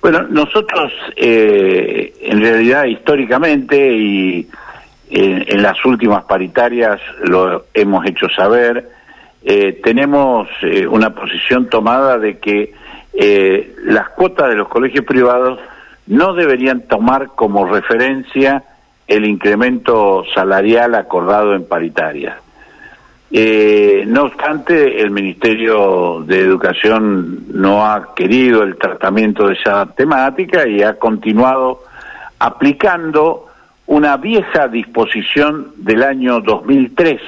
Bueno, nosotros eh, en realidad históricamente y en, las últimas paritarias lo hemos hecho saber, eh, tenemos eh, una posición tomada de que las cuotas de los colegios privados no deberían tomar como referencia el incremento salarial acordado en paritarias. Eh, no obstante, el Ministerio de Educación no ha querido el tratamiento de esa temática y ha continuado aplicando una vieja disposición del año 2003,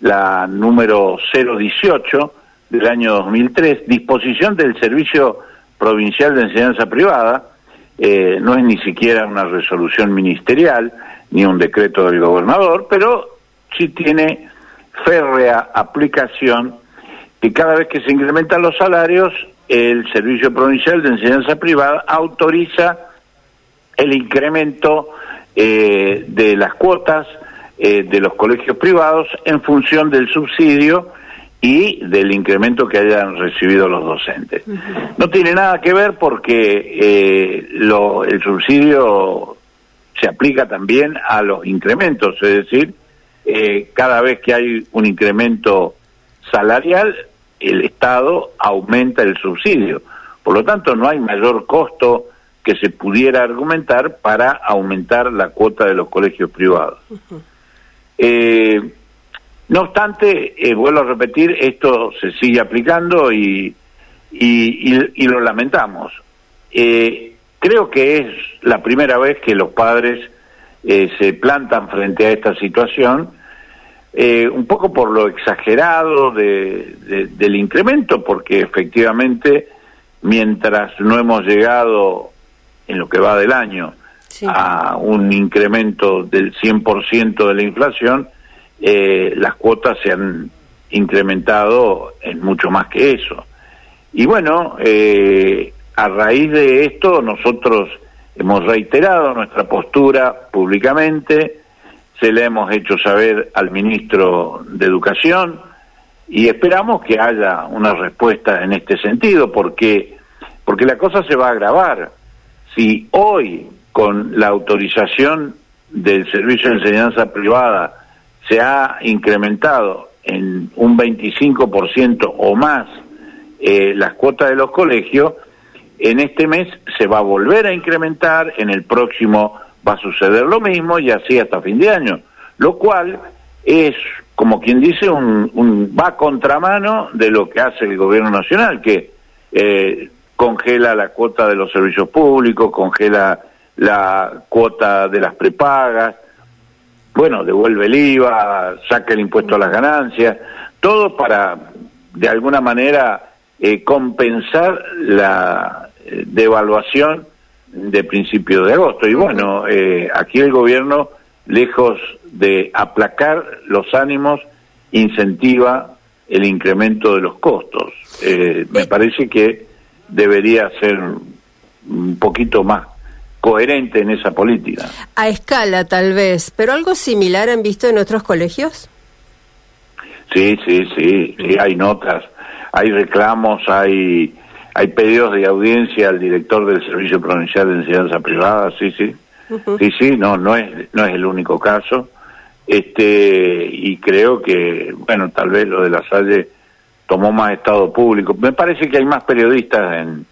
la número 018 del año 2003, disposición del Servicio Provincial de Enseñanza Privada, eh, no es ni siquiera una resolución ministerial ni un decreto del gobernador, pero sí tiene férrea aplicación que cada vez que se incrementan los salarios, el Servicio Provincial de Enseñanza Privada autoriza el incremento eh, de las cuotas eh, de los colegios privados en función del subsidio y del incremento que hayan recibido los docentes. No tiene nada que ver porque eh, lo, el subsidio se aplica también a los incrementos, es decir, eh, cada vez que hay un incremento salarial, el Estado aumenta el subsidio. Por lo tanto, no hay mayor costo que se pudiera argumentar para aumentar la cuota de los colegios privados. eh, no obstante, eh, vuelvo a repetir, esto se sigue aplicando y, y, lo lamentamos. Eh, creo que es la primera vez que los padres eh, se plantan frente a esta situación, un poco por lo exagerado de, del incremento, porque efectivamente, mientras no hemos llegado en lo que va del año a un incremento del 100% de la inflación, eh, las cuotas se han incrementado en mucho más que eso. Y bueno, eh, a raíz de esto nosotros hemos reiterado nuestra postura públicamente, se le hemos hecho saber al ministro de Educación y esperamos que haya una respuesta en este sentido, porque, porque la cosa se va a agravar. Si hoy, con la autorización del Servicio de Enseñanza Privada, se ha incrementado en un 25% o más eh, las cuotas de los colegios, en este mes se va a volver a incrementar, en el próximo va a suceder lo mismo y así hasta fin de año, lo cual es, como quien dice, un, va a contramano de lo que hace el gobierno nacional, que eh, congela la cuota de los servicios públicos, congela la cuota de las prepagas, bueno, devuelve el IVA, saca el impuesto a las ganancias, todo para, de alguna manera, eh, compensar la eh, devaluación de principios de agosto. Y bueno, eh, aquí el gobierno, lejos de aplacar los ánimos, incentiva el incremento de los costos. me parece que debería ser un poquito más coherente en esa política. A escala, tal vez, pero algo similar han visto en otros colegios. Sí, sí, sí, sí, hay notas, hay reclamos, hay hay pedidos de audiencia al director del Servicio Provincial de Enseñanza Privada, sí, sí, sí, sí, no, no es no es el único caso, este y creo que bueno tal vez lo de la Salle tomó más estado público. Me parece que hay más periodistas en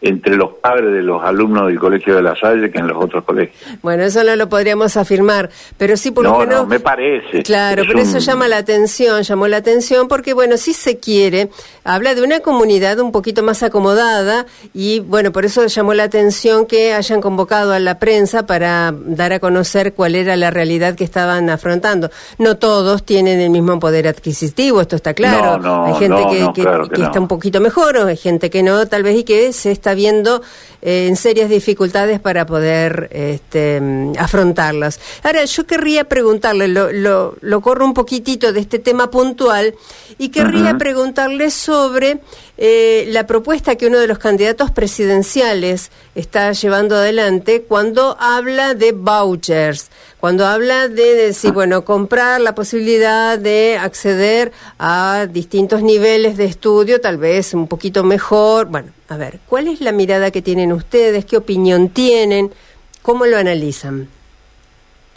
entre los padres de los alumnos del Colegio de la Salle que en los otros colegios. Bueno, eso no lo podríamos afirmar, pero sí por lo menos... No, me parece. Claro, pero eso llama la atención, llamó la atención porque, bueno, si se quiere, habla de una comunidad un poquito más acomodada y, bueno, por eso llamó la atención que hayan convocado a la prensa para dar a conocer cuál era la realidad que estaban afrontando. No todos tienen el mismo poder adquisitivo, esto está claro. hay gente que, que, está un poquito mejor, o hay gente que no, tal vez, y que se está viendo eh, en serias dificultades para poder este, afrontarlas. Ahora, yo querría preguntarle, lo, lo, corro un poquitito de este tema puntual, y querría preguntarle sobre eh, la propuesta que uno de los candidatos presidenciales está llevando adelante cuando habla de vouchers, cuando habla de decir, bueno, comprar la posibilidad de acceder a distintos niveles de estudio, tal vez un poquito mejor, bueno, A ver, ¿cuál es la mirada que tienen ustedes? ¿Qué opinión tienen? ¿Cómo lo analizan?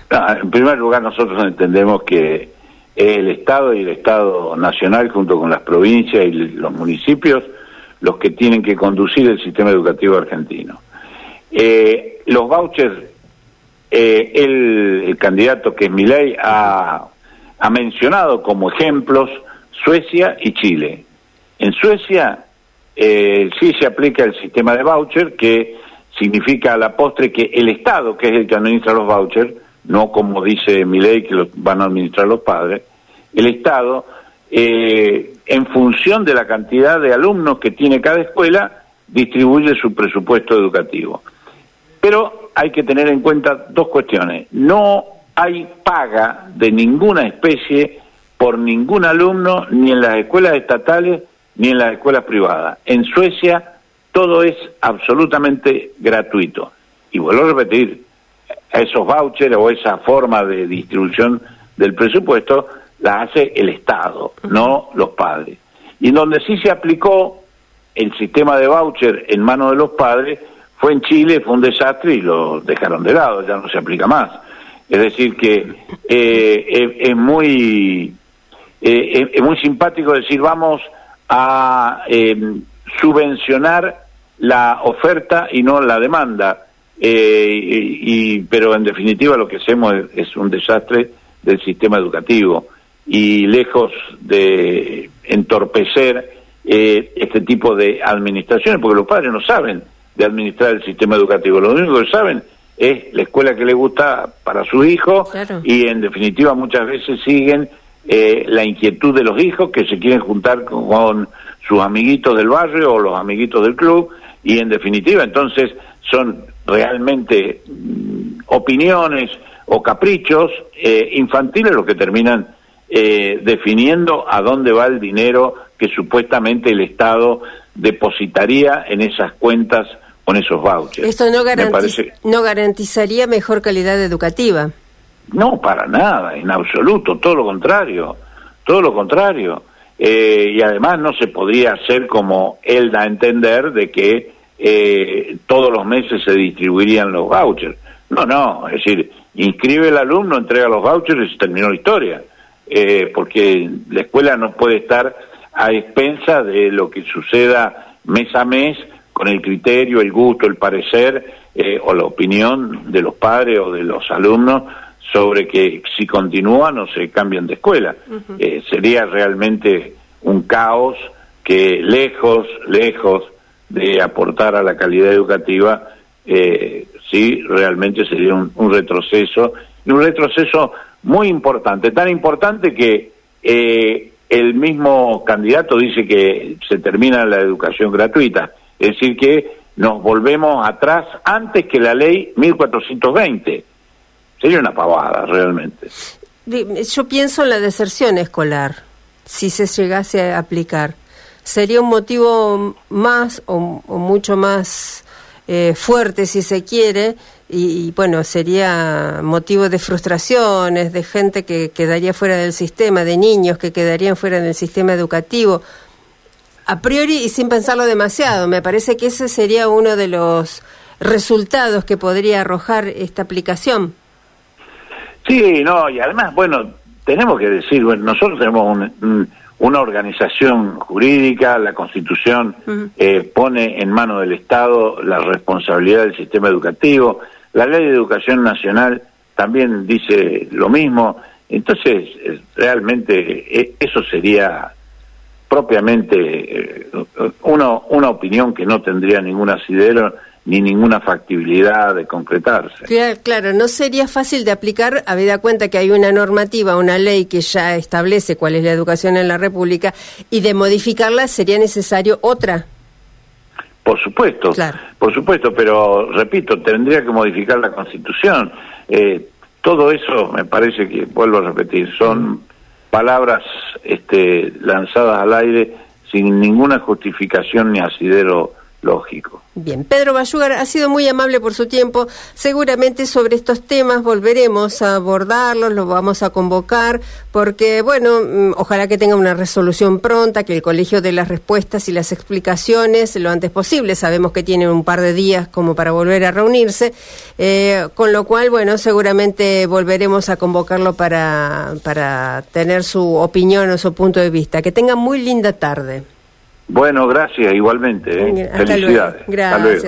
Ah, en primer lugar, nosotros entendemos que el Estado y el Estado Nacional, junto con las provincias y los municipios, los que tienen que conducir el sistema educativo argentino. Eh, los vouchers, eh, el, candidato que es Milei ha, ha mencionado como ejemplos Suecia y Chile. En Suecia eh, sí se aplica el sistema de voucher, que significa a la postre que el Estado, que es el que administra los vouchers, no como dice mi ley que los van a administrar los padres, el Estado, eh, en función de la cantidad de alumnos que tiene cada escuela, distribuye su presupuesto educativo. Pero hay que tener en cuenta dos cuestiones. No hay paga de ninguna especie por ningún alumno, ni en las escuelas estatales, ni en las escuelas privadas. En Suecia todo es absolutamente gratuito. Y vuelvo a repetir, esos vouchers o esa forma de distribución del presupuesto la hace el Estado, no los padres. Y en donde sí se aplicó el sistema de voucher en manos de los padres fue en Chile, fue un desastre y lo dejaron de lado, ya no se aplica más. Es decir, que eh, es, muy, eh, es muy simpático decir vamos a eh, subvencionar la oferta y no la demanda. Eh, y, pero en definitiva lo que hacemos es, un desastre del sistema educativo. Y lejos de entorpecer eh, este tipo de administraciones, porque los padres no saben de administrar el sistema educativo, lo único que saben es la escuela que le gusta para su hijo y en definitiva muchas veces siguen eh, la inquietud de los hijos que se quieren juntar con, sus amiguitos del barrio o los amiguitos del club y en definitiva entonces son realmente mm, opiniones o caprichos eh, infantiles los que terminan eh, definiendo a dónde va el dinero que supuestamente el Estado depositaría en esas cuentas con esos vouchers. Esto no, no garantizaría mejor calidad educativa. No, para nada, en absoluto, todo lo contrario, todo lo contrario. Eh, y además no se podría hacer como él da a entender de que eh, todos los meses se distribuirían los vouchers. No, no, es decir, inscribe el alumno, entrega los vouchers y se terminó la historia. Eh, porque la escuela no puede estar a expensa de lo que suceda mes a mes con el criterio, el gusto, el parecer o la opinión de los padres o de los alumnos sobre que si continúan o se cambian de escuela. Eh, sería realmente un caos que lejos, lejos de aportar a la calidad educativa, eh, sí realmente sería un, retroceso, y un retroceso muy importante, tan importante que eh, el mismo candidato dice que se termina la educación gratuita, es decir, que nos volvemos atrás antes que la ley 1420 Sería una pavada, realmente. Yo pienso en la deserción escolar, si se llegase a aplicar. Sería un motivo más o, mucho más eh, fuerte, si se quiere, y, bueno, sería motivo de frustraciones, de gente que quedaría fuera del sistema, de niños que quedarían fuera del sistema educativo. A priori y sin pensarlo demasiado, me parece que ese sería uno de los resultados que podría arrojar esta aplicación. Sí, no, y además, bueno, tenemos que decir, bueno, nosotros tenemos una organización jurídica, la Constitución eh, pone en manos del Estado la responsabilidad del sistema educativo, la Ley de Educación Nacional también dice lo mismo, entonces realmente e, eso sería propiamente eh, una, una opinión que no tendría ningún asidero ni ninguna factibilidad de concretarse. Claro, no sería fácil de aplicar, habida cuenta que hay una normativa, una ley que ya establece cuál es la educación en la República, y de modificarla sería necesario otra. Por supuesto, por supuesto, pero repito, tendría que modificar la Constitución. Eh, todo eso me parece que, vuelvo a repetir, son palabras este, lanzadas al aire sin ninguna justificación ni asidero lógico. Bien, Pedro Bayugar ha sido muy amable por su tiempo. Seguramente sobre estos temas volveremos a abordarlos, los vamos a convocar, porque, bueno, mm, ojalá que tenga una resolución pronta, que el Colegio dé las respuestas y las explicaciones lo antes posible. Sabemos que tienen un par de días como para volver a reunirse, eh, con lo cual, bueno, seguramente volveremos a convocarlo para, para tener su opinión o su punto de vista. Que tenga muy linda tarde. Bueno, gracias igualmente. ¿eh? Felicidades. Gracias.